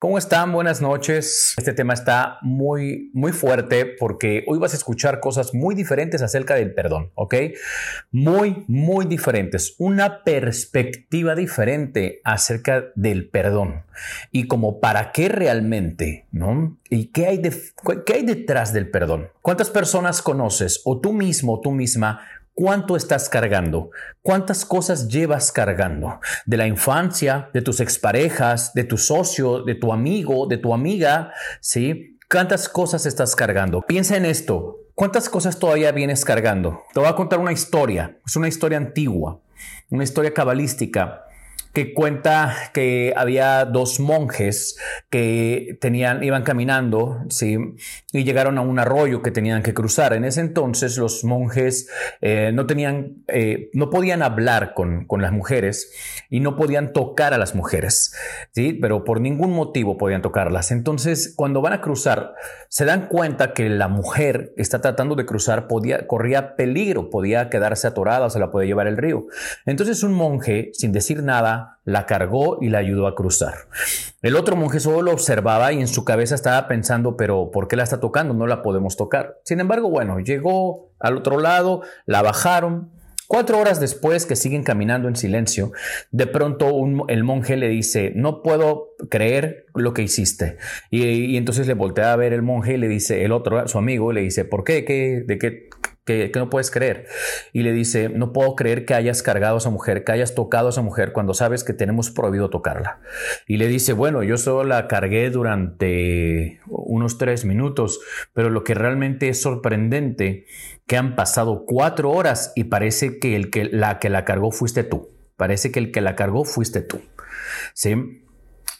¿Cómo están? Buenas noches. Este tema está muy, muy fuerte porque hoy vas a escuchar cosas muy diferentes acerca del perdón, ¿ok? Muy, muy diferentes. Una perspectiva diferente acerca del perdón y como para qué realmente, ¿no? ¿Y qué hay, de, qué hay detrás del perdón? ¿Cuántas personas conoces o tú mismo o tú misma ¿Cuánto estás cargando? ¿Cuántas cosas llevas cargando? De la infancia, de tus exparejas, de tu socio, de tu amigo, de tu amiga, ¿sí? ¿Cuántas cosas estás cargando? Piensa en esto. ¿Cuántas cosas todavía vienes cargando? Te voy a contar una historia. Es una historia antigua, una historia cabalística que cuenta que había dos monjes que tenían, iban caminando, ¿sí? Y llegaron a un arroyo que tenían que cruzar. En ese entonces los monjes eh, no tenían, eh, no podían hablar con, con, las mujeres y no podían tocar a las mujeres, ¿sí? Pero por ningún motivo podían tocarlas. Entonces, cuando van a cruzar, se dan cuenta que la mujer que está tratando de cruzar podía, corría peligro, podía quedarse atorada, se la podía llevar el río. Entonces un monje, sin decir nada, la cargó y la ayudó a cruzar. El otro monje solo lo observaba y en su cabeza estaba pensando, pero ¿por qué la está tocando? No la podemos tocar. Sin embargo, bueno, llegó al otro lado, la bajaron. Cuatro horas después que siguen caminando en silencio, de pronto el monje le dice, no puedo creer lo que hiciste. Y, entonces le voltea a ver el monje y le dice, el otro, su amigo, le dice, ¿por qué? ¿Qué ¿De qué? Que, no puedes creer. Y le dice, no puedo creer que hayas cargado a esa mujer, que hayas tocado a esa mujer cuando sabes que tenemos prohibido tocarla. Y le dice, bueno, yo solo la cargué durante unos tres minutos, pero lo que realmente es sorprendente, que han pasado cuatro horas y parece que el que la que la cargó fuiste tú. Parece que el que la cargó fuiste tú. ¿Sí?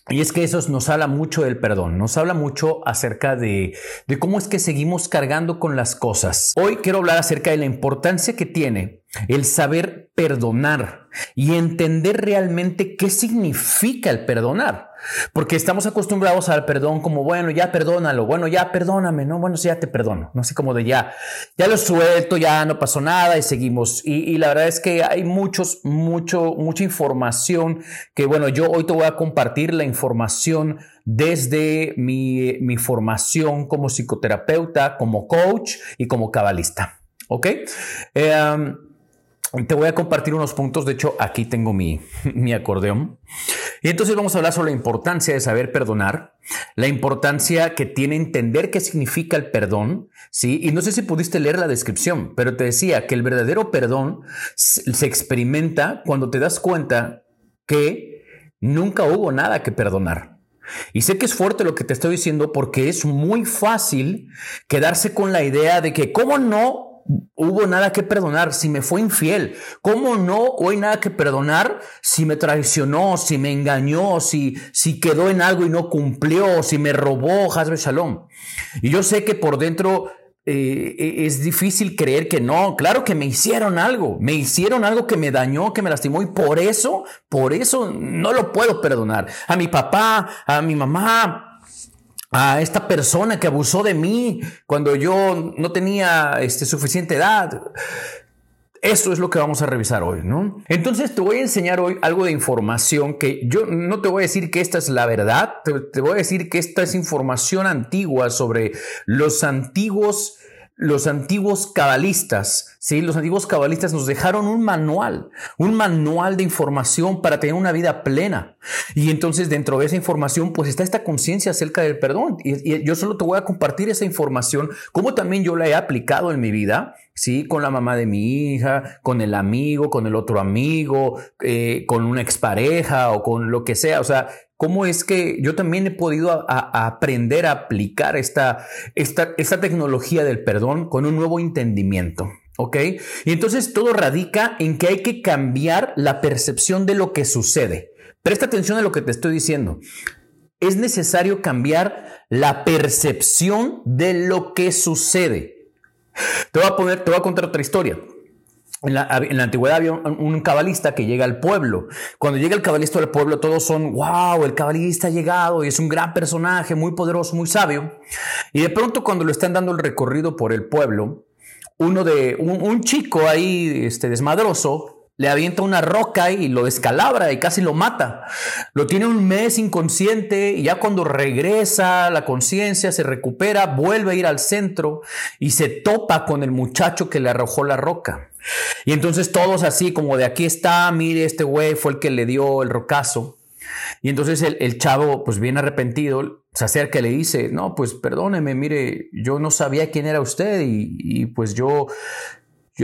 Y es que eso nos habla mucho del perdón, nos habla mucho acerca de, de, cómo es que seguimos cargando con las cosas. Hoy quiero hablar acerca de la importancia que tiene el saber perdonar y entender realmente qué significa el perdonar. Porque estamos acostumbrados al perdón como, bueno, ya perdónalo, bueno, ya perdóname, no, bueno, sí, ya te perdono, no sé, como de ya, ya lo suelto, ya no pasó nada y seguimos. Y, la verdad es que hay muchos, mucho, mucha información que, bueno, yo hoy te voy a compartir la información desde mi, mi formación como psicoterapeuta, como coach y como cabalista. ¿Ok? Eh, te voy a compartir unos puntos, de hecho aquí tengo mi, mi, acordeón. Y entonces vamos a hablar sobre la importancia de saber perdonar, la importancia que tiene entender qué significa el perdón, ¿sí? Y no sé si pudiste leer la descripción, pero te decía que el verdadero perdón se experimenta cuando te das cuenta que nunca hubo nada que perdonar. Y sé que es fuerte lo que te estoy diciendo porque es muy fácil quedarse con la idea de que, ¿cómo no hubo nada que perdonar si me fue infiel? ¿Cómo no hay nada que perdonar si me traicionó, si me engañó, si, si quedó en algo y no cumplió, si me robó, Hazbe Shalom? Y yo sé que por dentro eh, e, es difícil creer que no. Claro que me hicieron algo, me hicieron algo que me dañó, que me lastimó y por eso, por eso no lo puedo perdonar. A mi papá, a mi mamá, a esta persona que abusó de mí cuando yo no tenía este, suficiente edad. Eso es lo que vamos a revisar hoy, ¿no? Entonces te voy a enseñar hoy algo de información que yo no te voy a decir que esta es la verdad, te, te voy a decir que esta es información antigua sobre los antiguos los antiguos cabalistas, ¿sí? Los antiguos cabalistas nos dejaron un manual, un manual de información para tener una vida plena. Y entonces dentro de esa información pues está esta conciencia acerca del perdón. Y, yo solo te voy a compartir esa información, como también yo la he aplicado en mi vida, ¿sí? Con la mamá de mi hija, con el amigo, con el otro amigo, eh, con una expareja o con lo que sea. O sea, cómo es que yo también he podido aprender a aplicar esta, esta, esta tecnología del perdón con un nuevo entendimiento. ¿Ok? Y entonces todo radica en que hay que cambiar la percepción de lo que sucede. Presta atención a lo que te estoy diciendo. Es necesario cambiar la percepción de lo que sucede. Te voy a poner, te a contar otra historia. En la, antigüedad había un, cabalista que llega al pueblo. Cuando llega el cabalista al pueblo, todos son, wow, el cabalista ha llegado y es un gran personaje, muy poderoso, muy sabio. Y de pronto cuando lo están dando el recorrido por el pueblo, uno de, un, chico ahí, este, desmadroso, le avienta una roca y lo descalabra y casi lo mata. Lo tiene un mes inconsciente y ya cuando regresa la conciencia, se recupera, vuelve a ir al centro y se topa con el muchacho que le arrojó la roca. Y entonces todos así como de aquí está, mire, este güey fue el que le dio el rocazo. Y entonces el, chavo, pues bien arrepentido, se acerca y le dice, no, pues perdóneme, mire, yo no sabía quién era usted y, y pues yo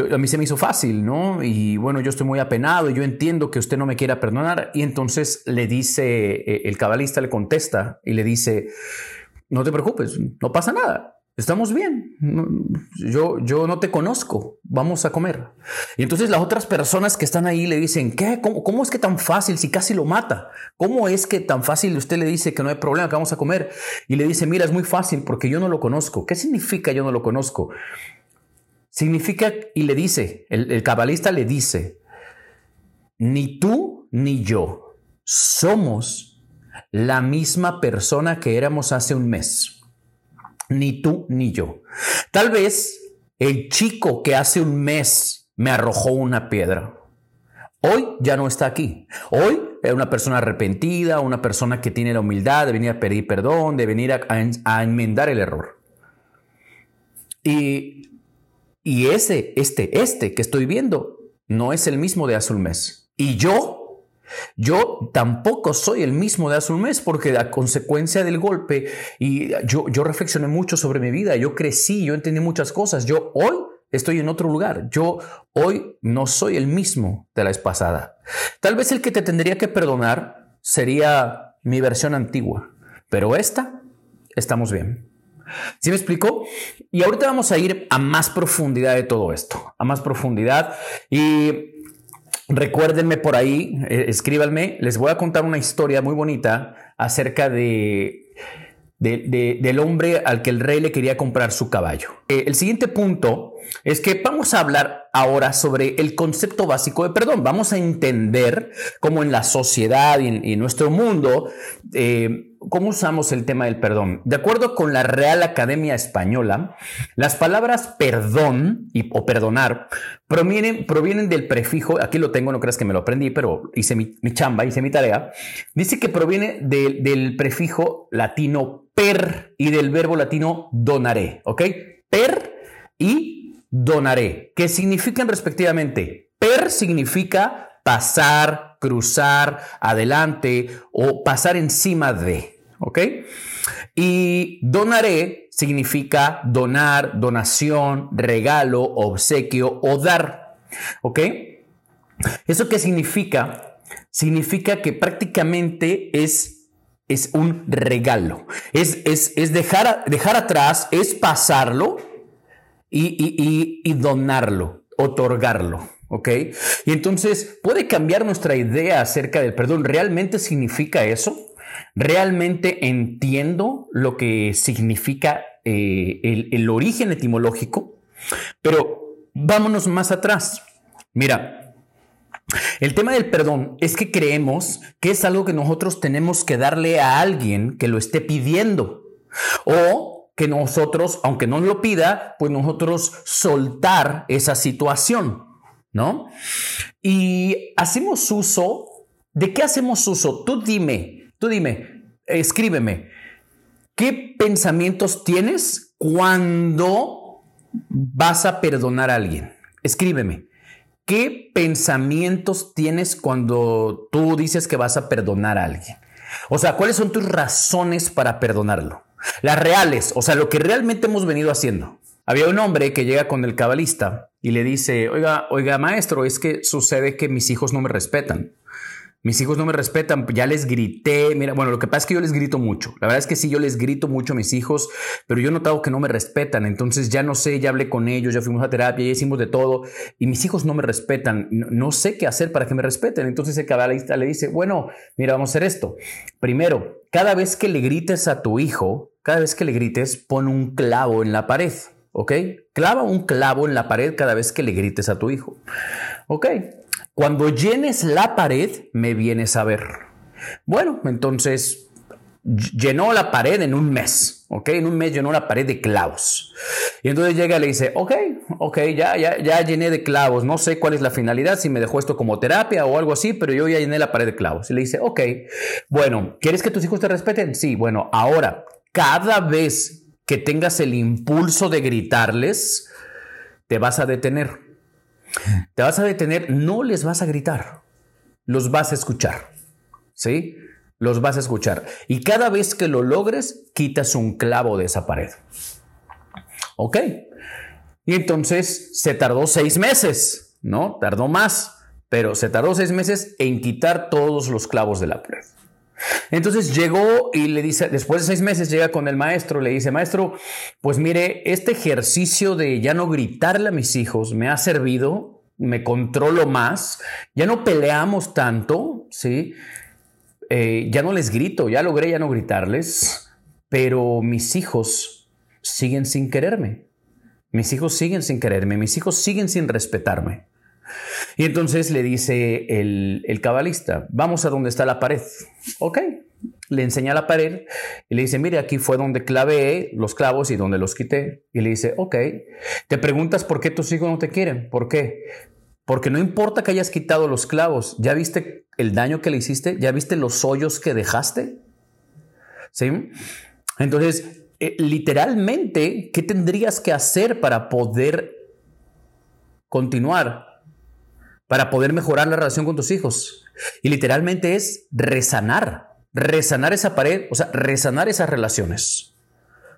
a mí se me hizo fácil, ¿no? Y bueno, yo estoy muy apenado yo entiendo que usted no me quiera perdonar. Y entonces le dice, eh, el cabalista le contesta y le dice, no te preocupes, no pasa nada. Estamos bien. Yo, yo no te conozco. Vamos a comer. Y entonces las otras personas que están ahí le dicen, ¿qué? ¿Cómo, ¿Cómo, es que tan fácil si casi lo mata? ¿Cómo es que tan fácil usted le dice que no hay problema, que vamos a comer? Y le dice, mira, es muy fácil porque yo no lo conozco. ¿Qué significa yo no lo conozco? Significa, y le dice, el, cabalista le dice, ni tú ni yo somos la misma persona que éramos hace un mes. Ni tú ni yo. Tal vez el chico que hace un mes me arrojó una piedra. Hoy ya no está aquí. Hoy es una persona arrepentida, una persona que tiene la humildad de venir a pedir perdón, de venir a, a enmendar el error. Y y ese, este, este que estoy viendo no es el mismo de hace un mes. Y yo, yo tampoco soy el mismo de hace un mes porque a consecuencia del golpe y yo, yo reflexioné mucho sobre mi vida, yo crecí, yo entendí muchas cosas. Yo hoy estoy en otro lugar. Yo hoy no soy el mismo de la vez pasada. Tal vez el que te tendría que perdonar sería mi versión antigua, pero esta, estamos bien. ¿Sí me explico? Y ahorita vamos a ir a más profundidad de todo esto, a más profundidad. Y recuérdenme por ahí, eh, escríbanme, les voy a contar una historia muy bonita acerca de del hombre al que el rey le quería comprar su caballo. Eh, el siguiente punto es que vamos a hablar ahora sobre el concepto básico de perdón. Vamos a entender cómo en la sociedad y en, nuestro mundo, eh, cómo usamos el tema del perdón. De acuerdo con la Real Academia Española, las palabras perdón y, o perdonar provienen, provienen del prefijo, aquí lo tengo, no creas que me lo aprendí, pero hice mi, chamba, hice mi tarea, dice que proviene del prefijo latino per y del verbo latino donaré, ¿ok? Per y donaré, que significan respectivamente, per significa pasar, cruzar, adelante o pasar encima de, ¿ok? Y donaré significa donar, donación, regalo, obsequio o dar, ¿ok? ¿Eso qué significa? Significa que prácticamente es es un regalo. Es, es, dejar, dejar, atrás, es pasarlo y, donarlo, otorgarlo. ¿Ok? Y entonces puede cambiar nuestra idea acerca del perdón. ¿Realmente significa eso? ¿Realmente entiendo lo que significa eh, el, el origen etimológico? Pero vámonos más atrás. Mira, el tema del perdón es que creemos que es algo que nosotros tenemos que darle a alguien que lo esté pidiendo. O que nosotros, aunque no lo pida, pues nosotros soltar esa situación, ¿no? Y hacemos uso, ¿de qué hacemos uso? Tú dime, tú dime, escríbeme, ¿qué pensamientos tienes cuando vas a perdonar a alguien? Escríbeme. ¿Qué pensamientos tienes cuando tú dices que vas a perdonar a alguien? O sea, ¿cuáles son tus razones para perdonarlo? Las reales, o sea, lo que realmente hemos venido haciendo. Había un hombre que llega con el cabalista y le dice, oiga, oiga, maestro, es que sucede que mis hijos no me respetan. Mis hijos no me respetan, ya les grité. Mira, bueno, lo que pasa es que yo les grito mucho. La verdad es que sí, yo les grito mucho a mis hijos, pero yo he notado que no me respetan. Entonces ya no sé, ya hablé con ellos, ya fuimos a terapia, ya hicimos de todo. Y mis hijos no me respetan. No, sé qué hacer para que me respeten. Entonces el cabalista le dice, bueno, mira, vamos a hacer esto. Primero, cada vez que le grites a tu hijo, cada vez que le grites, pon un clavo en la pared. ¿Ok? Clava un clavo en la pared cada vez que le grites a tu hijo. ¿Ok? Cuando llenes la pared, me vienes a ver. Bueno, entonces llenó la pared en un mes, ¿ok? En un mes llenó la pared de clavos. Y entonces llega y le dice, ok, ok, ya, ya, ya llené de clavos, no sé cuál es la finalidad, si me dejó esto como terapia o algo así, pero yo ya llené la pared de clavos. Y le dice, ok, bueno, ¿quieres que tus hijos te respeten? Sí, bueno, ahora, cada vez que tengas el impulso de gritarles, te vas a detener. Te vas a detener, no les vas a gritar, los vas a escuchar. ¿Sí? Los vas a escuchar. Y cada vez que lo logres, quitas un clavo de esa pared. ¿Ok? Y entonces se tardó seis meses, ¿no? Tardó más, pero se tardó seis meses en quitar todos los clavos de la pared. Entonces llegó y le dice, después de seis meses llega con el maestro, le dice, maestro, pues mire, este ejercicio de ya no gritarle a mis hijos me ha servido, me controlo más, ya no peleamos tanto, ¿sí? Eh, ya no les grito, ya logré ya no gritarles, pero mis hijos siguen sin quererme. Mis hijos siguen sin quererme, mis hijos siguen sin respetarme. Y entonces le dice el, cabalista, vamos a donde está la pared. Ok, le enseña la pared y le dice, mire, aquí fue donde clavé los clavos y donde los quité. Y le dice, ok, te preguntas por qué tus hijos no te quieren. ¿Por qué? Porque no importa que hayas quitado los clavos, ¿ya viste el daño que le hiciste? ¿Ya viste los hoyos que dejaste? ¿Sí? Entonces, eh, literalmente, ¿qué tendrías que hacer para poder continuar? Para poder mejorar la relación con tus hijos. Y literalmente es resanar, resanar esa pared, o sea, resanar esas relaciones.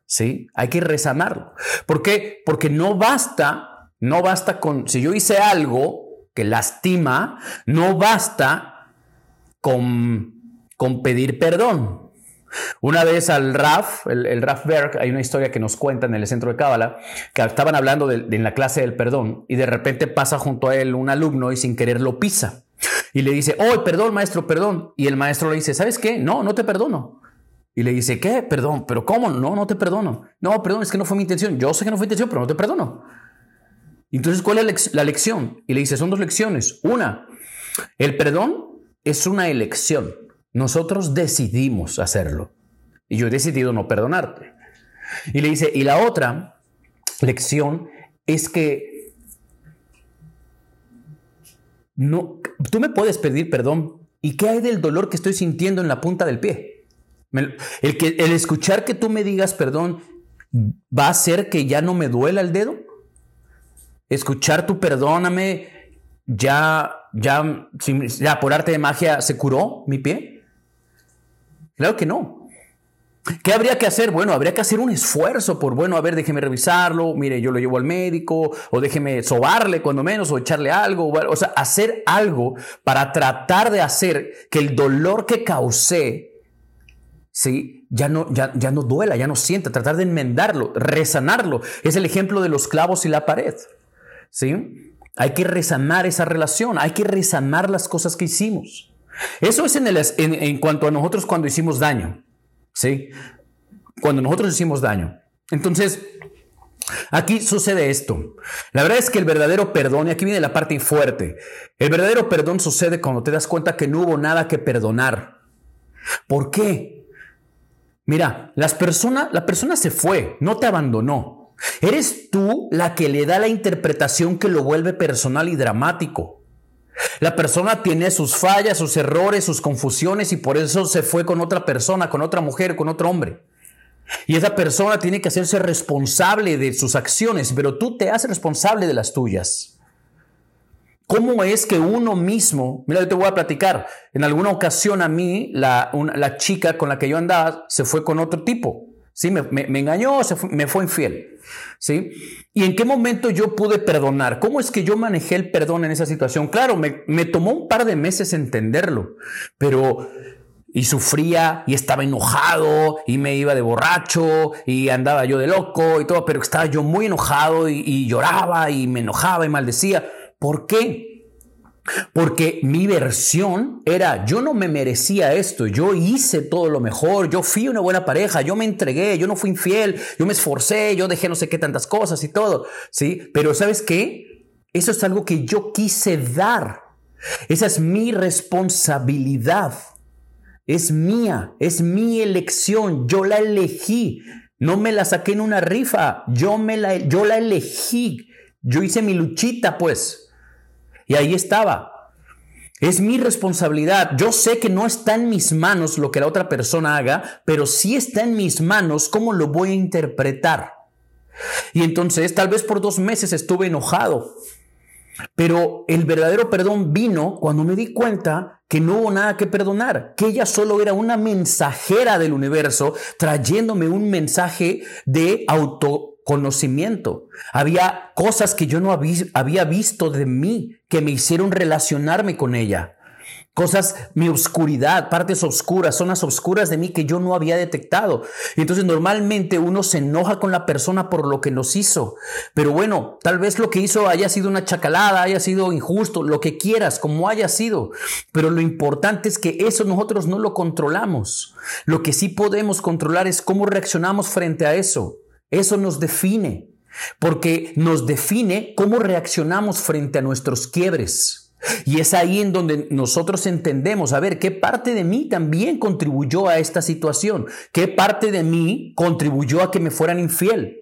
¿Sí? Hay que resanarlo. ¿Por qué? Porque no basta no basta con, si yo hice algo que lastima, no basta con, con pedir perdón. Una vez al Raf, el, Raf Berg, hay una historia que nos cuenta en el centro de Cábala, que estaban hablando de, en la clase del perdón y de repente pasa junto a él un alumno y sin querer lo pisa. Y le dice, oh, perdón, maestro, perdón. Y el maestro le dice, ¿sabes qué? No, no te perdono. Y le dice, ¿qué? Perdón, pero ¿cómo? No, no te perdono. No, perdón, es que no fue mi intención. Yo sé que no fue mi intención, pero no te perdono. Entonces, ¿cuál es la lección? Y le dice, son dos lecciones. Una, el perdón es una elección. Nosotros decidimos hacerlo. Y yo he decidido no perdonarte. Y le dice, y la otra lección es que no, tú me puedes pedir perdón. ¿Y qué hay del dolor que estoy sintiendo en la punta del pie? El, que, el escuchar que tú me digas perdón va a hacer que ya no me duela el dedo escuchar tu perdóname, ya, ya, ya por arte de magia se curó mi pie? Claro que no. ¿Qué habría que hacer? Bueno, habría que hacer un esfuerzo por, bueno, a ver, déjeme revisarlo, mire, yo lo llevo al médico, o déjeme sobarle cuando menos, o echarle algo, o, sea, hacer algo para tratar de hacer que el dolor que causé, ¿sí? Ya no, ya, ya no duela, ya no sienta, tratar de enmendarlo, resanarlo. Es el ejemplo de los clavos y la pared. ¿sí? Hay que resanar esa relación, hay que resanar las cosas que hicimos. Eso es en, cuanto a nosotros cuando hicimos daño, ¿sí? Cuando nosotros hicimos daño. Entonces, Aquí sucede esto. La verdad es que el verdadero perdón, y aquí viene la parte fuerte, el verdadero perdón sucede cuando te das cuenta que no hubo nada que perdonar. ¿Por qué? Mira, las personas, la persona se fue, no te abandonó. Eres tú la que le da la interpretación que lo vuelve personal y dramático. La persona tiene sus fallas, sus errores, sus confusiones y por eso se fue con otra persona, con otra mujer, con otro hombre. Y esa persona tiene que hacerse responsable de sus acciones, pero tú te haces responsable de las tuyas. ¿Cómo es que uno mismo, mira, yo te voy a platicar, en alguna ocasión a mí, la, la chica con la que yo andaba se fue con otro tipo. ¿Sí? Me, engañó, me fue infiel, ¿sí? ¿Y en qué momento yo pude perdonar? ¿Cómo es que yo manejé el perdón en esa situación? Claro, me, me tomó un par de meses entenderlo, pero y sufría y estaba enojado y me iba de borracho y andaba yo de loco y todo, pero estaba yo muy enojado y, y lloraba y me enojaba y maldecía. ¿Por qué? Porque mi versión era, yo no me merecía esto, yo hice todo lo mejor, yo fui una buena pareja, yo me entregué, yo no fui infiel, yo me esforcé, yo dejé no sé qué tantas cosas y todo, ¿sí? Pero ¿sabes qué? Eso es algo que yo quise dar. Esa es mi responsabilidad. Es mía, es mi elección, yo la elegí. No me la saqué en una rifa. Yo, me la, yo la elegí. Yo hice mi luchita, pues. Y ahí estaba. Es mi responsabilidad. Yo sé que no está en mis manos lo que la otra persona haga, pero sí está en mis manos cómo lo voy a interpretar. Y entonces tal vez por dos meses estuve enojado, pero el verdadero perdón vino cuando me di cuenta que no hubo nada que perdonar, que ella solo era una mensajera del universo trayéndome un mensaje de autoconocimiento. Había cosas que yo no había visto de mí que me hicieron relacionarme con ella cosas, mi oscuridad, partes oscuras, zonas oscuras de mí que yo no había detectado. Y entonces normalmente uno se enoja con la persona por lo que nos hizo. Pero bueno, tal vez lo que hizo haya sido una chacalada, haya sido injusto, lo que quieras, como haya sido. Pero lo importante es que eso nosotros no lo controlamos. Lo que sí podemos controlar es cómo reaccionamos frente a eso. Eso nos define. Porque nos define cómo reaccionamos frente a nuestros quiebres. Y es ahí en donde nosotros entendemos, a ver, ¿qué parte de mí también contribuyó a esta situación? ¿Qué parte de mí contribuyó a que me fueran infiel?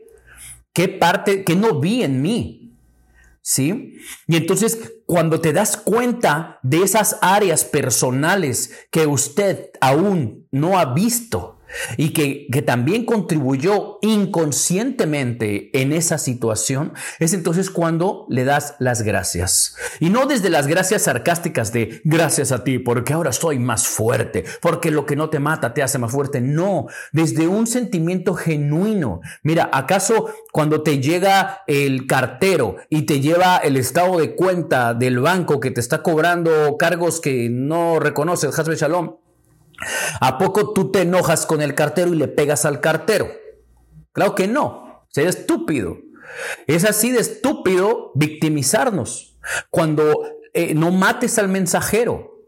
¿Qué parte que no vi en mí? ¿Sí? Y entonces, cuando te das cuenta de esas áreas personales que usted aún no ha visto, y que, que, también contribuyó inconscientemente en esa situación, es entonces cuando le das las gracias. Y no desde las gracias sarcásticas de gracias a ti, porque ahora soy más fuerte, porque lo que no te mata te hace más fuerte. No, desde un sentimiento genuino. Mira, ¿acaso cuando te llega el cartero y te lleva el estado de cuenta del banco que te está cobrando cargos que no reconoces, Hasbe Shalom? ¿A poco tú te enojas con el cartero y le pegas al cartero? Claro que no, sería estúpido. Es así de estúpido victimizarnos cuando eh, no mates al mensajero.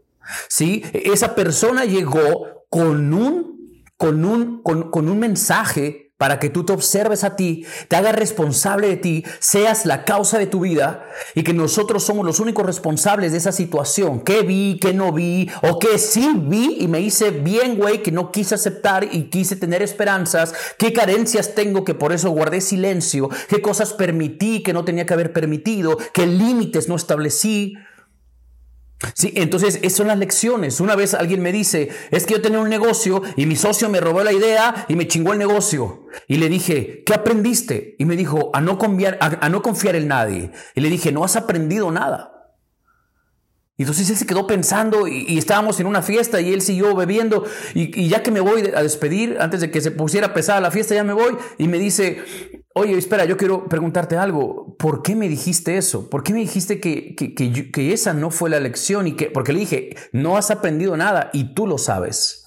¿sí? Esa persona llegó con un, con un, con un mensaje para que tú te observes a ti, te hagas responsable de ti, seas la causa de tu vida y que nosotros somos los únicos responsables de esa situación. ¿Qué vi, qué no vi o qué sí vi y me hice bien, güey, que no quise aceptar y quise tener esperanzas? ¿Qué carencias tengo que por eso guardé silencio? ¿Qué cosas permití que no tenía que haber permitido? ¿Qué límites no establecí? Sí, entonces esas son las lecciones. Una vez alguien me dice, es que yo tenía un negocio y mi socio me robó la idea y me chingó el negocio. Y le dije, ¿qué aprendiste? Y me dijo, a no confiar, a, no confiar en nadie. Y le dije, no has aprendido nada. Y entonces él se quedó pensando y, estábamos en una fiesta y él siguió bebiendo y, y, ya que me voy a despedir, antes de que se pusiera pesada la fiesta, ya me voy y me dice, Oye, espera, yo quiero preguntarte algo. ¿Por qué me dijiste eso? ¿Por qué me dijiste que, que, esa no fue la lección? Y que, porque le dije, no has aprendido nada y tú lo sabes.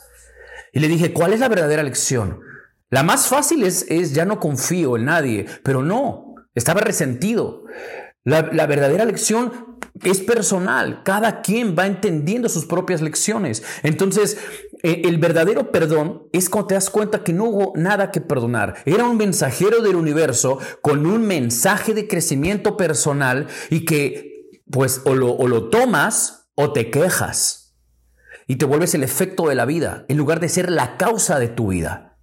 Y le dije, ¿cuál es la verdadera lección? La más fácil es, es ya no confío en nadie, pero no, estaba resentido. La, la verdadera lección es personal, cada quien va entendiendo sus propias lecciones. Entonces, el verdadero perdón es cuando te das cuenta que no hubo nada que perdonar. Era un mensajero del universo con un mensaje de crecimiento personal y que pues o lo, o lo tomas o te quejas y te vuelves el efecto de la vida en lugar de ser la causa de tu vida.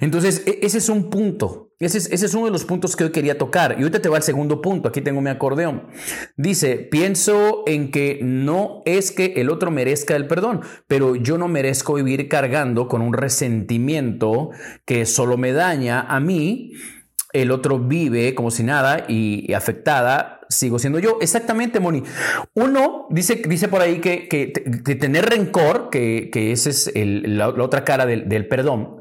Entonces, e, ese es un punto. Ese es, uno de los puntos que hoy quería tocar. Y ahorita te va el segundo punto. Aquí tengo mi acordeón. Dice, pienso en que no es que el otro merezca el perdón, pero yo no merezco vivir cargando con un resentimiento que solo me daña a mí. El otro vive como si nada y, afectada sigo siendo yo. Exactamente, Moni. Uno dice, dice por ahí que, que, tener rencor, que, que esa es la, otra cara del, del perdón,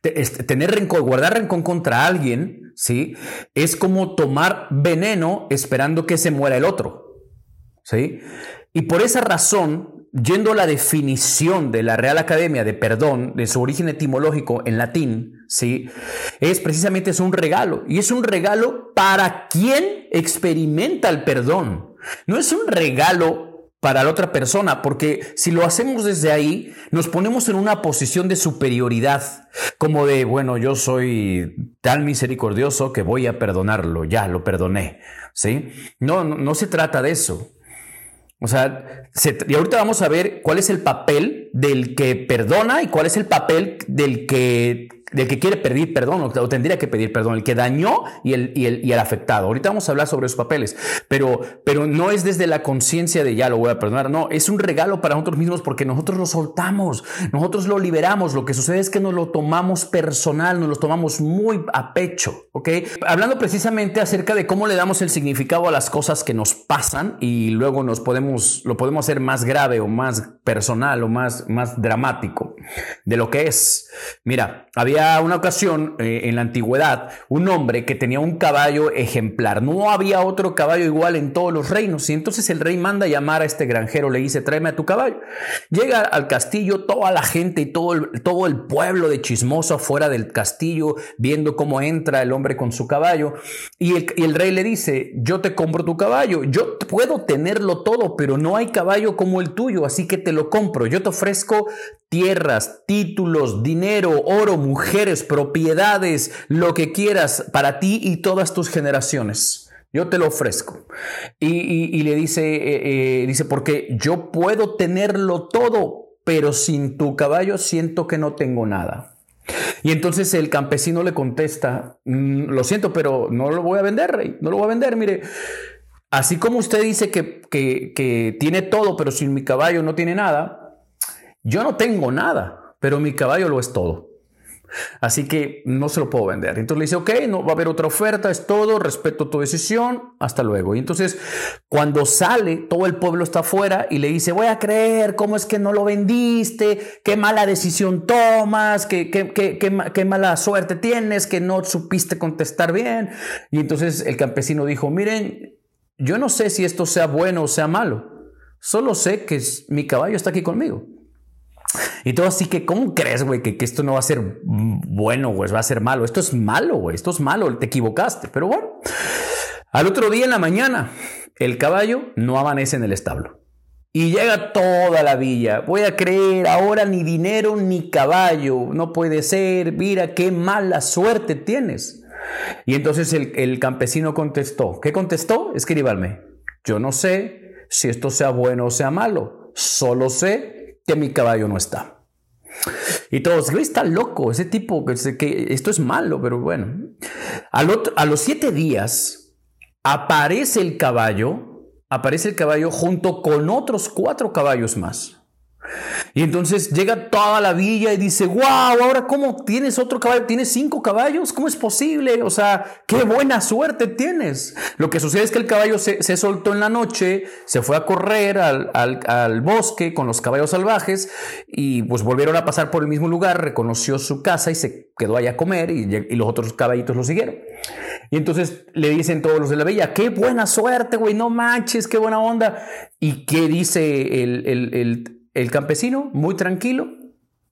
Tener rencor, guardar rencor contra alguien, ¿sí? Es como tomar veneno esperando que se muera el otro, ¿sí? Y por esa razón, yendo a la definición de la Real Academia de Perdón, de su origen etimológico en latín, ¿sí? Es precisamente es un regalo. Y es un regalo para quien experimenta el perdón. No es un regalo para la otra persona, porque si lo hacemos desde ahí, nos ponemos en una posición de superioridad, como de, bueno, yo soy tan misericordioso que voy a perdonarlo, ya lo perdoné, ¿sí? No, no, se trata de eso. O sea, y ahorita vamos a ver cuál es el papel del que perdona y cuál es el papel del que del que quiere pedir perdón o, tendría que pedir perdón, el que dañó y el, y el, y el afectado. Ahorita vamos a hablar sobre esos papeles, pero, pero no es desde la conciencia de ya lo voy a perdonar, no, es un regalo para nosotros mismos porque nosotros lo soltamos, nosotros lo liberamos, lo que sucede es que nos lo tomamos personal, nos lo tomamos muy a pecho, ¿ok? Hablando precisamente acerca de cómo le damos el significado a las cosas que nos pasan y luego nos podemos, lo podemos hacer más grave o más personal o más, más dramático de lo que es. Mira, había una ocasión eh, en la antigüedad un hombre que tenía un caballo ejemplar. No había otro caballo igual en todos los reinos. Y entonces el rey manda llamar a este granjero, le dice, tráeme a tu caballo. Llega al castillo toda la gente y todo el, todo el pueblo de chismoso afuera del castillo, viendo cómo entra el hombre con su caballo. Y el, y el rey le dice, yo te compro tu caballo. Yo puedo tenerlo todo, pero no hay caballo como el tuyo, así que te lo compro. Yo te ofrezco tierras, títulos, dinero, oro, mujeres, propiedades, lo que quieras para ti y todas tus generaciones. Yo te lo ofrezco. Y, le dice, eh, eh, dice, porque yo puedo tenerlo todo, pero sin tu caballo siento que no tengo nada. Y entonces el campesino le contesta, mm, lo siento, pero no lo voy a vender, rey, no lo voy a vender, mire. Así como usted dice que, que tiene todo, pero sin mi caballo no tiene nada, yo no tengo nada, pero mi caballo lo es todo. Así que no se lo puedo vender. Entonces le dice, ok, no va a haber otra oferta, es todo, respeto tu decisión, hasta luego. Y entonces cuando sale, todo el pueblo está afuera y le dice, voy a creer, ¿cómo es que no lo vendiste? ¿Qué mala decisión tomas? ¿Qué, qué, qué, qué mala suerte tienes? ¿Que no supiste contestar bien? Y entonces el campesino dijo, miren, yo no sé si esto sea bueno o sea malo, solo sé que mi caballo está aquí conmigo. Y todo así que, ¿cómo crees, güey, que, esto no va a ser bueno, güey, va a ser malo? Esto es malo, güey, esto es malo, te equivocaste. Pero bueno, al otro día en la mañana, el caballo no amanece en el establo. Y llega toda la villa. Voy a creer ahora ni dinero ni caballo. No puede ser. Mira qué mala suerte tienes. Y entonces el, el campesino contestó. ¿Qué contestó? Escríbame. Yo no sé si esto sea bueno o sea malo. Solo sé que mi caballo no está. Y todos, está loco, ese tipo, que esto es malo, pero bueno. a los siete días aparece el caballo, aparece el caballo junto con otros cuatro caballos más. Y entonces llega toda la villa y dice, wow, ahora cómo tienes otro caballo, tienes cinco caballos, ¿cómo es posible? O sea, qué buena suerte tienes. Lo que sucede es que el caballo se, soltó en la noche, se fue a correr al, bosque con los caballos salvajes y pues volvieron a pasar por el mismo lugar, reconoció su casa y se quedó allá a comer y, los otros caballitos lo siguieron. Y entonces le dicen todos los de la villa, qué buena suerte, güey, no manches, qué buena onda. ¿Y qué dice el, el el campesino, muy tranquilo,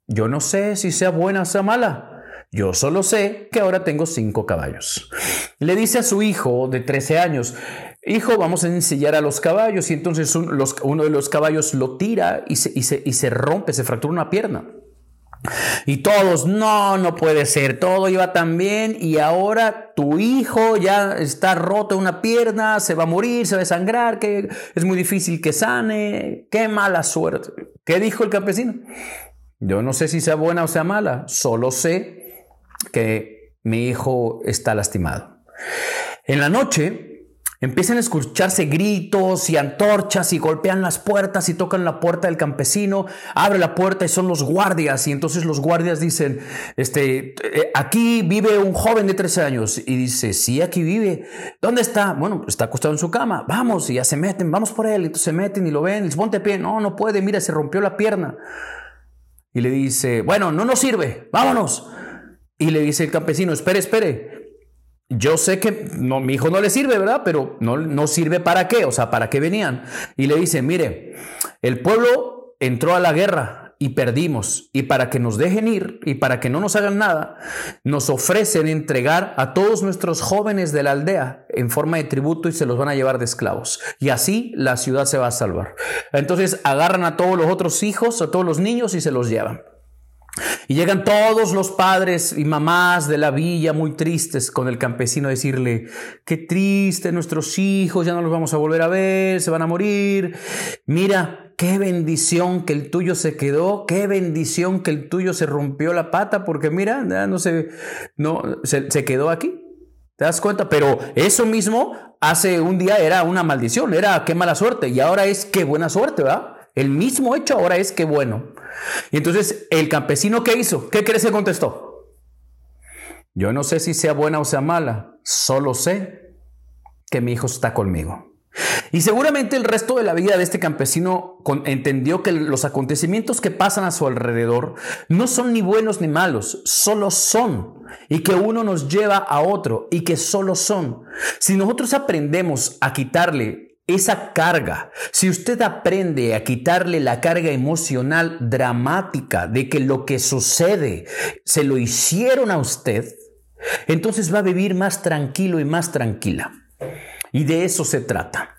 yo no sé si sea buena o sea mala. Yo solo sé que ahora tengo cinco caballos. Le dice a su hijo de 13 años, hijo, vamos a ensillar a los caballos. Y entonces uno de los caballos lo tira y se rompe, se fractura una pierna. Y todos, no, no puede ser, todo iba tan bien y ahora tu hijo ya está roto una pierna, se va a morir, se va a sangrar, que es muy difícil que sane, qué mala suerte. ¿Qué dijo el campesino? Yo no sé si sea buena o sea mala, solo sé que mi hijo está lastimado. En la noche, Empiezan a escucharse gritos y antorchas y golpean las puertas y tocan la puerta del campesino. Abre la puerta y son los guardias. Y entonces los guardias dicen, este, eh, aquí vive un joven de 13 años. Y dice, sí, aquí vive. ¿Dónde está? Bueno, está acostado en su cama. Vamos, y ya se meten, vamos por él. Entonces se meten y lo ven. Y ponte pie. No, no puede, mira, se rompió la pierna. Y le dice, bueno, no nos sirve, vámonos. Y le dice el campesino, espere, espere, yo sé que no, mi hijo no le sirve, ¿verdad? Pero no, no sirve para qué, o sea, ¿para qué venían? Y le dice, mire, el pueblo entró a la guerra y perdimos, y para que nos dejen ir y para que no nos hagan nada, nos ofrecen entregar a todos nuestros jóvenes de la aldea en forma de tributo y se los van a llevar de esclavos. Y así la ciudad se va a salvar. Entonces agarran a todos los otros hijos, a todos los niños y se los llevan. Y llegan todos los padres y mamás de la villa muy tristes con el campesino a decirle, qué triste, nuestros hijos ya no los vamos a volver a ver, se van a morir. Mira, qué bendición que el tuyo se quedó, qué bendición que el tuyo se rompió la pata, porque mira, no se, no, se, se quedó aquí. ¿Te das cuenta? Pero eso mismo hace un día era una maldición, era qué mala suerte, y ahora es qué buena suerte, ¿verdad? El mismo hecho ahora es qué bueno. Y entonces, el campesino, ¿qué hizo? ¿Qué crees que contestó? Yo no sé si sea buena o sea mala, solo sé que mi hijo está conmigo. Y seguramente el resto de la vida de este campesino entendió que los acontecimientos que pasan a su alrededor no son ni buenos ni malos, solo son. Y que uno nos lleva a otro y que solo son. Si nosotros aprendemos a quitarle esa carga, si usted aprende a quitarle la carga emocional dramática de que lo que sucede se lo hicieron a usted, entonces va a vivir más tranquilo y más tranquila. Y de eso se trata.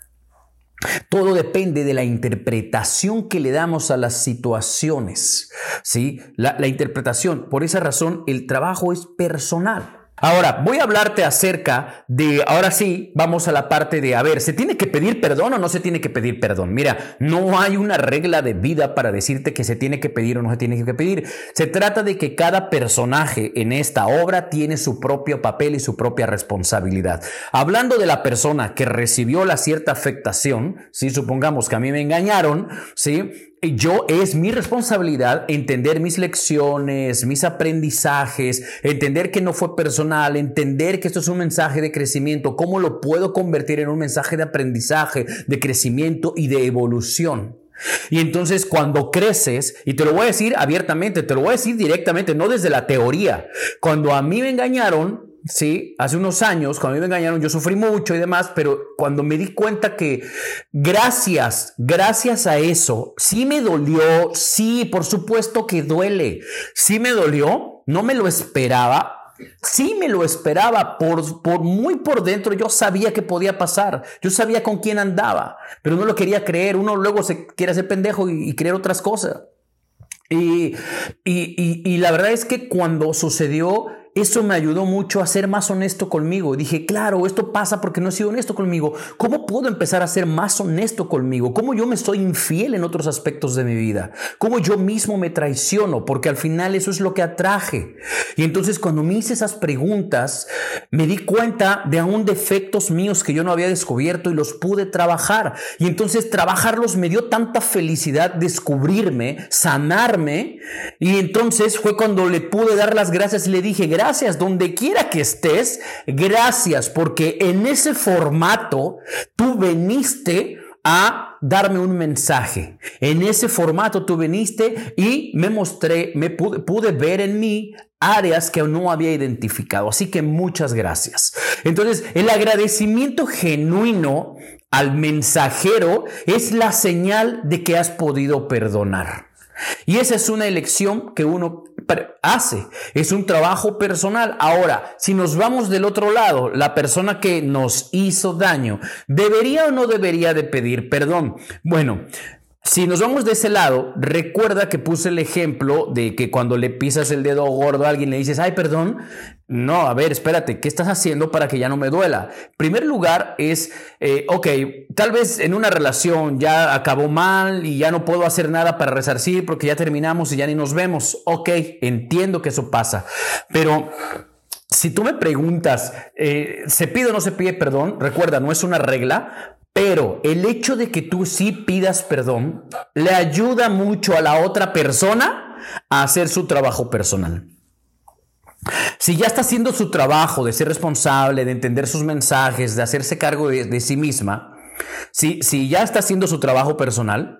Todo depende de la interpretación que le damos a las situaciones. ¿sí? La, la interpretación, por esa razón, el trabajo es personal. Ahora, voy a hablarte acerca de, ahora sí, vamos a la parte de, a ver, ¿se tiene que pedir perdón o no se tiene que pedir perdón? Mira, no hay una regla de vida para decirte que se tiene que pedir o no se tiene que pedir. Se trata de que cada personaje en esta obra tiene su propio papel y su propia responsabilidad. Hablando de la persona que recibió la cierta afectación, si supongamos que a mí me engañaron, ¿sí? Yo es mi responsabilidad entender mis lecciones, mis aprendizajes, entender que no fue personal, entender que esto es un mensaje de crecimiento, cómo lo puedo convertir en un mensaje de aprendizaje, de crecimiento y de evolución. Y entonces cuando creces, y te lo voy a decir abiertamente, te lo voy a decir directamente, no desde la teoría, cuando a mí me engañaron, Sí, hace unos años, cuando me engañaron, yo sufrí mucho y demás, pero cuando me di cuenta que gracias, gracias a eso, sí me dolió, sí, por supuesto que duele, sí me dolió, no me lo esperaba, Sí me lo esperaba, por, por, muy por dentro yo sabía que podía pasar, yo sabía con quién andaba, pero no lo quería creer, uno luego se quiere hacer pendejo y, y creer otras cosas. Y, y, y, la verdad es que cuando sucedió, eso me ayudó mucho a ser más honesto conmigo. Dije, claro, esto pasa porque no he sido honesto conmigo. ¿Cómo puedo empezar a ser más honesto conmigo? ¿Cómo yo me soy infiel en otros aspectos de mi vida? ¿Cómo yo mismo me traiciono? Porque al final eso es lo que atraje. Y entonces cuando me hice esas preguntas, me di cuenta de aún defectos míos que yo no había descubierto y los pude trabajar. Y entonces trabajarlos me dio tanta felicidad descubrirme, sanarme. Y entonces fue cuando le pude dar las gracias y le dije, gracias donde quiera que estés, gracias porque en ese formato tú veniste a darme un mensaje. En ese formato tú viniste y me mostré, me pude, pude, ver en mí áreas que no había identificado. Así que muchas gracias. Entonces, el agradecimiento genuino al mensajero es la señal de que has podido perdonar. Y esa es una elección que uno hace, es un trabajo personal. Ahora, si nos vamos del otro lado, la persona que nos hizo daño, ¿debería o no debería de pedir perdón? Bueno, si nos vamos de ese lado, recuerda que puse el ejemplo de que cuando le pisas el dedo gordo a alguien le dices, ay, perdón. No, a ver, espérate, ¿qué estás haciendo para que ya no me duela? primer lugar es, eh, ok, tal vez en una relación ya acabó mal y ya no puedo hacer nada para resarcir porque ya terminamos y ya ni nos vemos. Ok, entiendo que eso pasa, pero... Si tú me preguntas, eh, ¿se pide o no se pide perdón? Recuerda, no es una regla, pero el hecho de que tú sí pidas perdón le ayuda mucho a la otra persona a hacer su trabajo personal. Si ya está haciendo su trabajo de ser responsable, de entender sus mensajes, de hacerse cargo de, sí misma, si, si ya está haciendo su trabajo personal,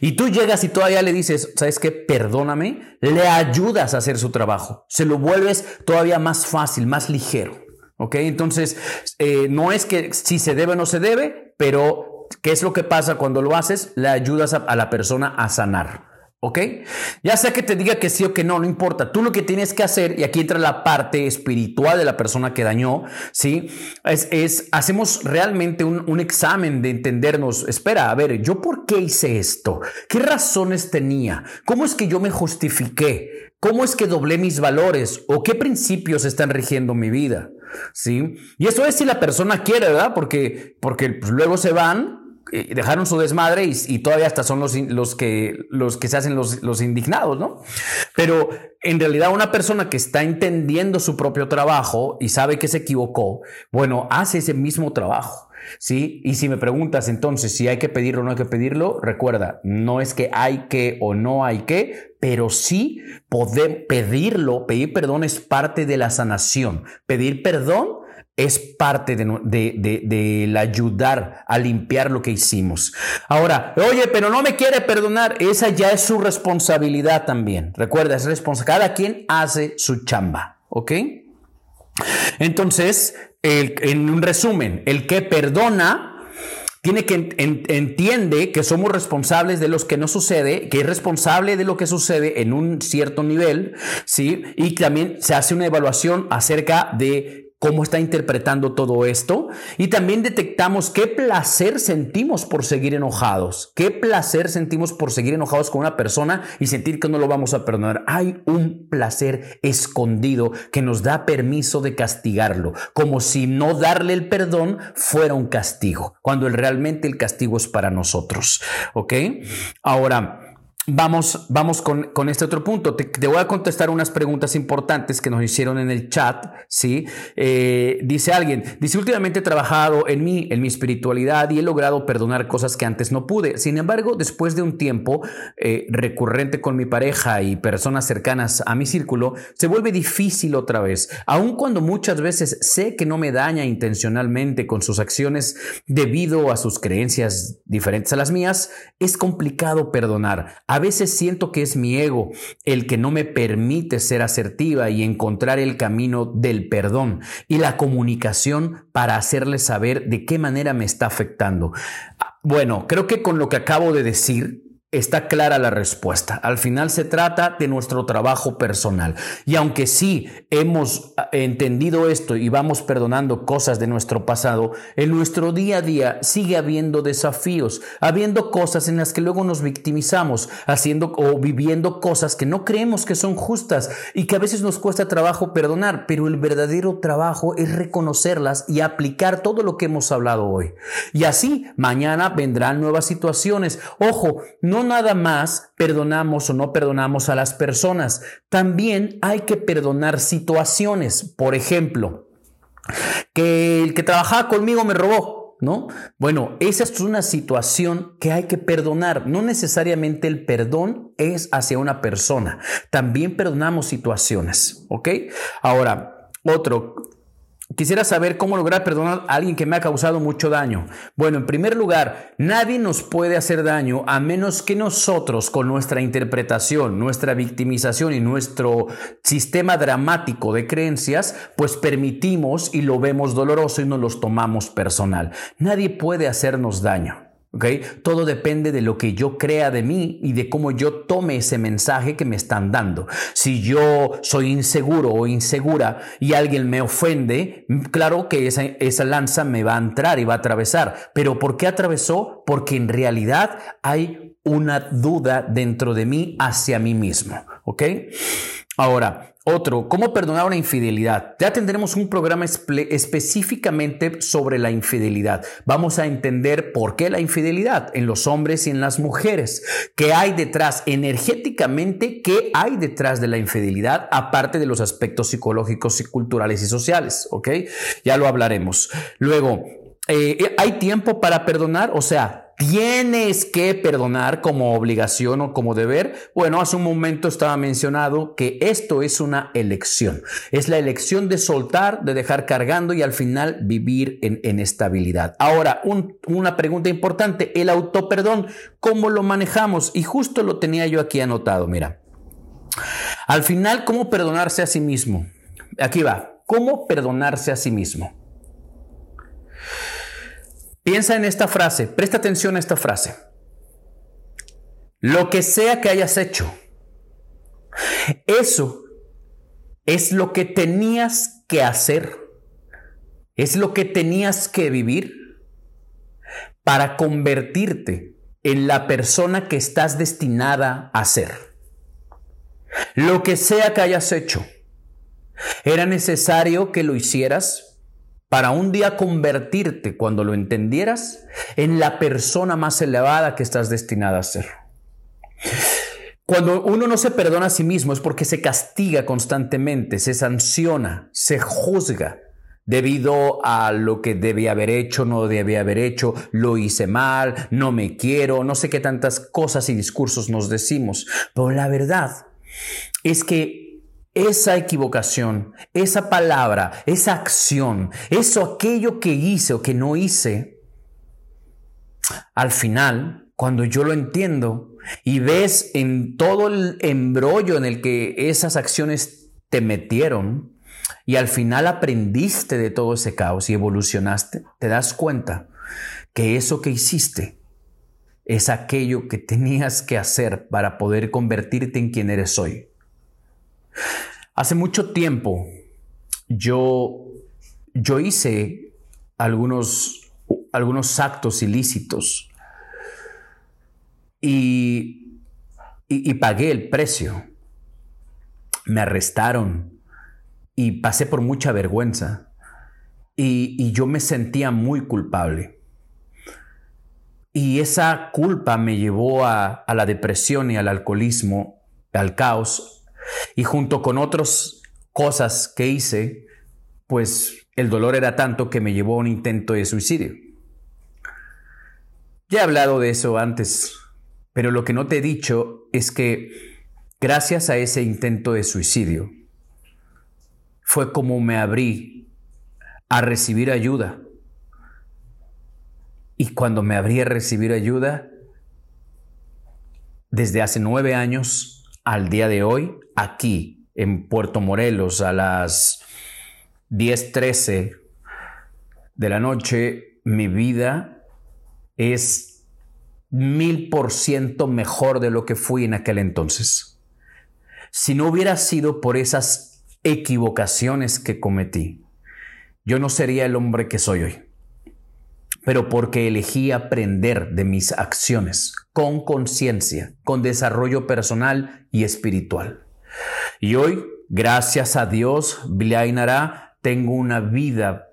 y tú llegas y todavía le dices, ¿sabes qué? Perdóname, le ayudas a hacer su trabajo. Se lo vuelves todavía más fácil, más ligero. ¿Ok? Entonces, eh, no es que si se debe o no se debe, pero ¿qué es lo que pasa cuando lo haces? Le ayudas a, la persona a sanar. ¿Ok? Ya sea que te diga que sí o que no, no importa. Tú lo que tienes que hacer, y aquí entra la parte espiritual de la persona que dañó, ¿sí? Es, hacemos realmente un, un, examen de entendernos. Espera, a ver, ¿yo por qué hice esto? ¿Qué razones tenía? ¿Cómo es que yo me justifiqué? ¿Cómo es que doblé mis valores? ¿O qué principios están rigiendo mi vida? ¿sí? Y eso es si la persona quiere, ¿verdad? Porque, porque pues, luego se van dejaron su desmadre y, todavía hasta son los, los, que, los que se hacen los, los indignados, ¿no? Pero en realidad una persona que está entendiendo su propio trabajo y sabe que se equivocó, bueno, hace ese mismo trabajo. ¿Sí? Y si me preguntas entonces si hay que pedirlo o no hay que pedirlo, recuerda, no es que hay que o no hay que, pero sí poder pedirlo, pedir perdón es parte de la sanación. Pedir perdón es parte de, ayudar a limpiar lo que hicimos. Ahora, oye, pero no me quiere perdonar, esa ya es su responsabilidad también. Recuerda, es responsabilidad. Cada quien hace su chamba, ¿ok? Entonces, en un resumen, el que perdona tiene que entiende que somos responsables de lo que no sucede, que es responsable de lo que sucede en un cierto nivel, ¿sí? Y también se hace una evaluación acerca de cómo está interpretando todo esto y también detectamos qué placer sentimos por seguir enojados, qué placer sentimos por seguir enojados con una persona y sentir que no lo vamos a perdonar. Hay un placer escondido que nos da permiso de castigarlo, como si no darle el perdón fuera un castigo, cuando realmente el castigo es para nosotros. ¿Ok? Ahora, Vamos, vamos con, este otro punto. Te, voy a contestar unas preguntas importantes que nos hicieron en el chat. ¿sí? Eh, dice alguien, dice, últimamente he trabajado en mí, en mi espiritualidad y he logrado perdonar cosas que antes no pude. Sin embargo, después de un tiempo eh, recurrente con mi pareja y personas cercanas a mi círculo, se vuelve difícil otra vez. Aun cuando muchas veces sé que no me daña intencionalmente con sus acciones debido a sus creencias diferentes a las mías, es complicado perdonar veces siento que es mi ego el que no me permite ser asertiva y encontrar el camino del perdón y la comunicación para hacerle saber de qué manera me está afectando. Bueno, creo que con lo que acabo de decir, Está clara la respuesta. Al final se trata de nuestro trabajo personal. Y aunque sí hemos ah, entendido esto y vamos perdonando cosas de nuestro pasado, en nuestro día a día sigue habiendo desafíos, habiendo cosas en las que luego nos victimizamos, haciendo o viviendo cosas que no creemos que son justas y que a veces nos cuesta trabajo perdonar, pero el verdadero trabajo es reconocerlas y aplicar todo lo que hemos hablado hoy. Y así, mañana vendrán nuevas situaciones. Ojo, no nada más perdonamos o no perdonamos a las personas, también hay que perdonar situaciones. Por ejemplo, que el que trabajaba conmigo me robó. ¿No? Bueno, esa es una situación que hay que perdonar. No necesariamente el perdón es hacia una persona. También perdonamos situaciones, ¿ok? Ahora, otro, Quisiera saber cómo lograr perdonar a alguien que me ha causado mucho daño. Bueno, en primer lugar, nadie nos puede hacer daño a menos que nosotros, con nuestra interpretación, nuestra victimización y nuestro sistema dramático de creencias, pues permitimos y lo vemos doloroso y nos los tomamos personal. Nadie puede hacernos daño. Todo depende de lo que yo crea de mí y de cómo yo tome ese mensaje que me están dando. Si yo soy inseguro o insegura y alguien me ofende, claro que esa, esa lanza me va a entrar y va a atravesar. Pero ¿por qué atravesó? Porque en realidad hay una duda dentro de mí hacia mí mismo. ¿Ok? Ahora, otro, ¿cómo perdonar una infidelidad? Ya tendremos un programa específicamente sobre la infidelidad. Vamos a entender por qué la infidelidad en los hombres y en las mujeres. ¿Qué hay detrás energéticamente? ¿Qué hay detrás de la infidelidad? Aparte de los aspectos psicológicos y culturales y sociales. ¿Ok? Ya lo hablaremos. Luego, eh, ¿hay tiempo para perdonar? O sea, tienes que perdonar como obligación o como deber? Bueno, hace un momento estaba mencionado que esto es una elección. Es la elección de soltar, de dejar cargando y al final vivir en, estabilidad. Ahora, una pregunta importante, el autoperdón, ¿cómo lo manejamos? Y justo lo tenía yo aquí anotado, mira. Al final, ¿cómo perdonarse a sí mismo? Aquí va, ¿cómo perdonarse a sí mismo? Piensa en esta frase, presta atención a esta frase. Lo que sea que hayas hecho, eso es lo que tenías que hacer, es lo que tenías que vivir para convertirte en la persona que estás destinada a ser. Lo que sea que hayas hecho, era necesario que lo hicieras para un día convertirte, cuando lo entendieras, en la persona más elevada que estás destinada a ser. Cuando uno no se perdona a sí mismo es porque se castiga constantemente, se sanciona, se juzga debido a lo que debía haber hecho, no debía haber hecho, lo hice mal, no me quiero, no sé qué tantas cosas y discursos nos decimos. Pero la verdad es que esa equivocación, esa palabra, esa acción, eso, aquello que hice o que no hice, al final, cuando yo lo entiendo y ves en todo el embrollo en el que esas acciones te metieron, y al final aprendiste de todo ese caos y evolucionaste, te das cuenta que eso que hiciste es aquello que tenías que hacer para poder convertirte en quien eres hoy. Hace mucho tiempo yo, yo hice algunos, algunos actos ilícitos y, y pagué el precio. Me arrestaron, y pasé por mucha vergüenza y, yo me sentía muy culpable. Y esa culpa me llevó a, a la depresión y al alcoholismo, al caos. Y junto con otras cosas que hice, pues el dolor era tanto que me llevó a un intento de suicidio. Ya he hablado de eso antes, pero lo que no te he dicho es que gracias a ese intento de suicidio, fue como me abrí a recibir ayuda. Y cuando me abrí a recibir ayuda, desde hace nueve años al día de hoy, aquí en Puerto Morelos a las 10:13 de la noche, mi vida es mil por ciento mejor de lo que fui en aquel entonces. Si no hubiera sido por esas equivocaciones que cometí, yo no sería el hombre que soy hoy. Pero porque elegí aprender de mis acciones con conciencia, con desarrollo personal y espiritual. Y hoy, gracias a Dios, Blainara, tengo una vida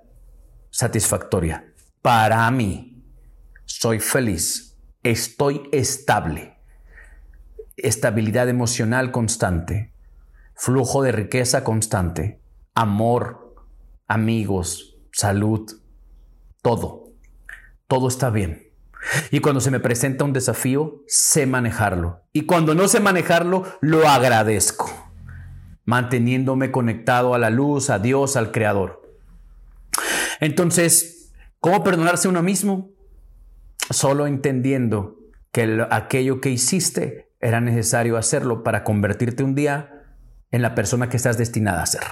satisfactoria. Para mí, soy feliz, estoy estable, estabilidad emocional constante, flujo de riqueza constante, amor, amigos, salud, todo. Todo está bien. Y cuando se me presenta un desafío, sé manejarlo. Y cuando no sé manejarlo, lo agradezco, manteniéndome conectado a la luz, a Dios, al Creador. Entonces, ¿cómo perdonarse uno mismo? Solo entendiendo que aquello que hiciste era necesario hacerlo para convertirte un día en la persona que estás destinada a ser.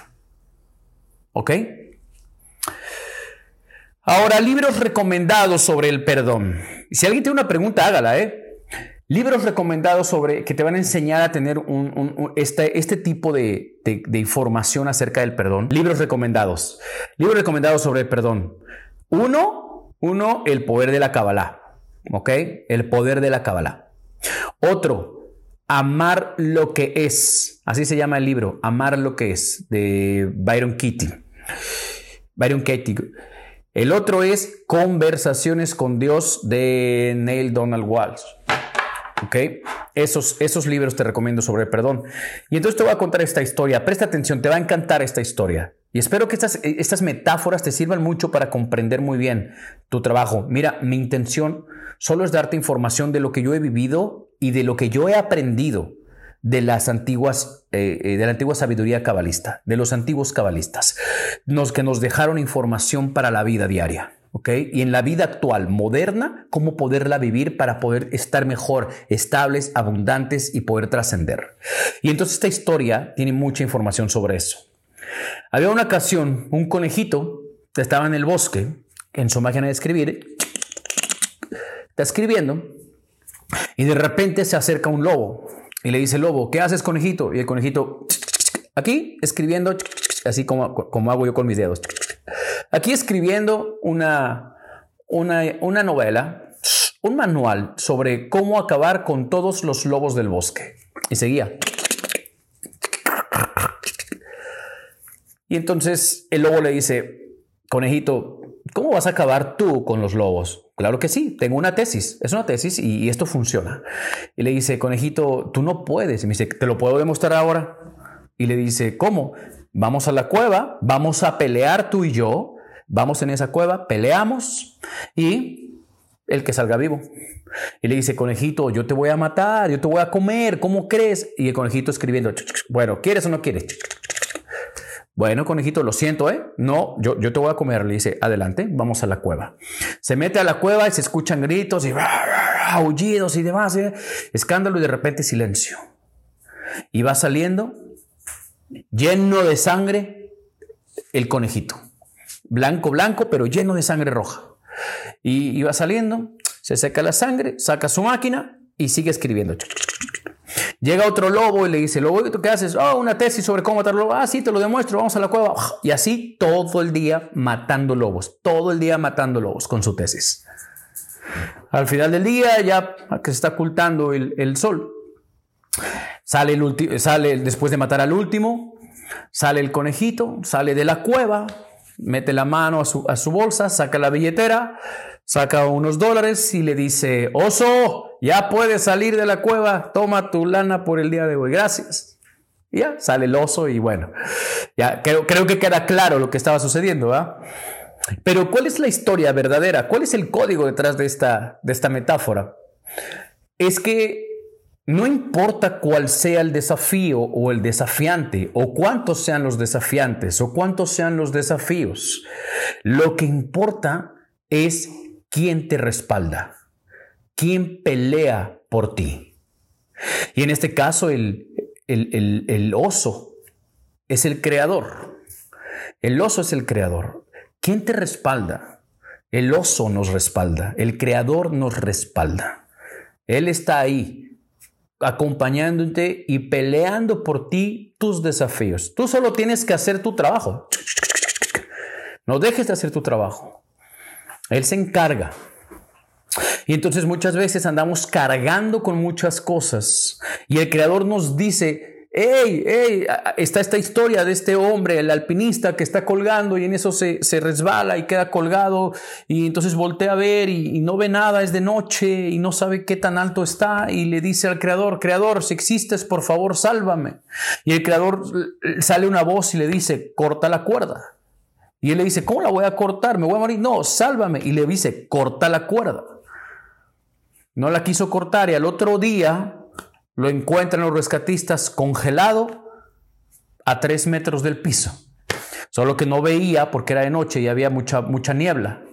¿Ok? Ahora, libros recomendados sobre el perdón. Si alguien tiene una pregunta, hágala, ¿eh? Libros recomendados sobre que te van a enseñar a tener un, este, este, tipo de, de, información acerca del perdón. Libros recomendados. Libros recomendados sobre el perdón. Uno, uno, el poder de la Kabbalah. ¿Ok? El poder de la Kabbalah. Otro, Amar lo que es. Así se llama el libro, Amar lo que es, de Byron Kitty. Byron Katie. El otro es Conversaciones con Dios de Neil Donald Walsh. ¿Ok? Esos, esos libros te recomiendo sobre perdón. Y entonces te voy a contar esta historia. Presta atención, te va a encantar esta historia. Y espero que estas, estas metáforas te sirvan mucho para comprender muy bien tu trabajo. Mira, mi intención solo es darte información de lo que yo he vivido y de lo que yo he aprendido de las antiguas, eh, eh, de la antigua sabiduría cabalista, de los antiguos cabalistas, los que nos dejaron información para la vida diaria. Y en la vida actual, moderna, cómo poderla vivir para poder estar mejor, estables, abundantes y poder trascender. Y entonces esta historia tiene mucha información sobre eso. Había una ocasión, un conejito estaba en el bosque, en su máquina de escribir, está escribiendo y de repente se acerca un lobo y le dice, lobo, ¿qué haces conejito? Y el conejito, aquí escribiendo, así como, como hago yo con mis dedos. Aquí escribiendo una, una, novela, un manual sobre cómo acabar con todos los lobos del bosque. Y seguía. Y entonces el lobo le dice, conejito, ¿cómo vas a acabar tú con los lobos? Claro que sí, tengo una tesis, es una tesis y, esto funciona. Y le dice, conejito, tú no puedes. Y me dice, ¿te lo puedo demostrar ahora? Y le dice, ¿cómo? Vamos a la cueva, vamos a pelear tú y yo, vamos en esa cueva, peleamos y el que salga vivo. Y le dice, conejito, yo te voy a matar, yo te voy a comer, ¿cómo crees? Y el conejito escribiendo, bueno, ¿quieres o no quieres? Bueno, conejito, lo siento, ¿eh? No, yo, yo te voy a comer. Le dice, adelante, vamos a la cueva. Se mete a la cueva y se escuchan gritos y aullidos y demás, ¿eh? escándalo y de repente silencio. Y va saliendo lleno de sangre el conejito. Blanco, blanco, pero lleno de sangre roja. Y, va saliendo, se seca la sangre, saca su máquina y sigue escribiendo. Llega otro lobo y le dice, lobo, ¿tú qué haces? Oh, una tesis sobre cómo matar lobos. Ah, sí, te lo demuestro, vamos a la cueva. Y así todo el día matando lobos, todo el día matando lobos con su tesis. Al final del día, ya que se está ocultando el, sol, sale, el sale después de matar al último, sale el conejito, sale de la cueva, mete la mano a su, a su bolsa, saca la billetera, saca unos dólares y le dice, oso, ya puedes salir de la cueva, toma tu lana por el día de hoy, gracias. Y ya sale el oso y bueno, ya creo, creo que queda claro lo que estaba sucediendo. Pero ¿cuál es la historia verdadera? ¿Cuál es el código detrás de esta, de esta metáfora? Es que no importa cuál sea el desafío o el desafiante, o cuántos sean los desafiantes, o cuántos sean los desafíos, lo que importa es quién te respalda, quién pelea por ti. Y en este caso el, el, el oso es el creador. El oso es el creador. ¿Quién te respalda? El oso nos respalda, el creador nos respalda. Él está ahí acompañándote y peleando por ti tus desafíos. Tú solo tienes que hacer tu trabajo. No dejes de hacer tu trabajo. Él se encarga. Y entonces muchas veces andamos cargando con muchas cosas y el Creador nos dice, ¡Ey, ey! Está esta historia de este hombre, el alpinista que está colgando y en eso se, resbala y queda colgado y entonces voltea a ver y, no ve nada, es de noche y no sabe qué tan alto está y le dice al creador, creador, si existes, por favor, sálvame. Y el creador sale una voz y le dice, corta la cuerda. Y él le dice, ¿cómo la voy a cortar? ¿Me voy a morir? No, sálvame. Y le dice, corta la cuerda. No la quiso cortar y al otro día lo encuentran los rescatistas congelado a tres metros del piso. Solo que no veía porque era de noche y había mucha, mucha niebla.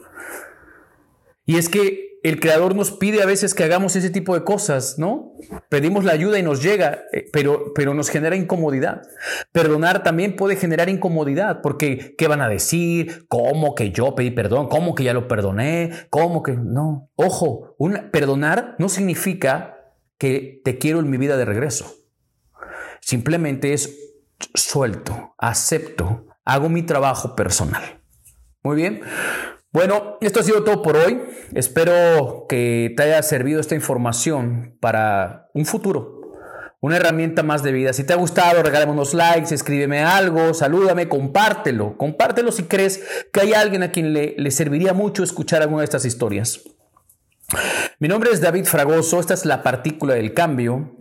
Y es que el Creador nos pide a veces que hagamos ese tipo de cosas, ¿no? Pedimos la ayuda y nos llega, eh, pero, pero nos genera incomodidad. Perdonar también puede generar incomodidad, porque ¿qué van a decir? ¿Cómo que yo pedí perdón? ¿Cómo que ya lo perdoné? ¿Cómo que no? Ojo, perdonar no significa que te quiero en mi vida de regreso. Simplemente es suelto, acepto, hago mi trabajo personal. Muy bien. Bueno, esto ha sido todo por hoy. Espero que te haya servido esta información para un futuro, una herramienta más de vida. Si te ha gustado, regálame unos likes, escríbeme algo, salúdame, compártelo. Compártelo si crees que hay alguien a quien le, le serviría mucho escuchar alguna de estas historias. Mi nombre es David Fragoso, esta es la partícula del cambio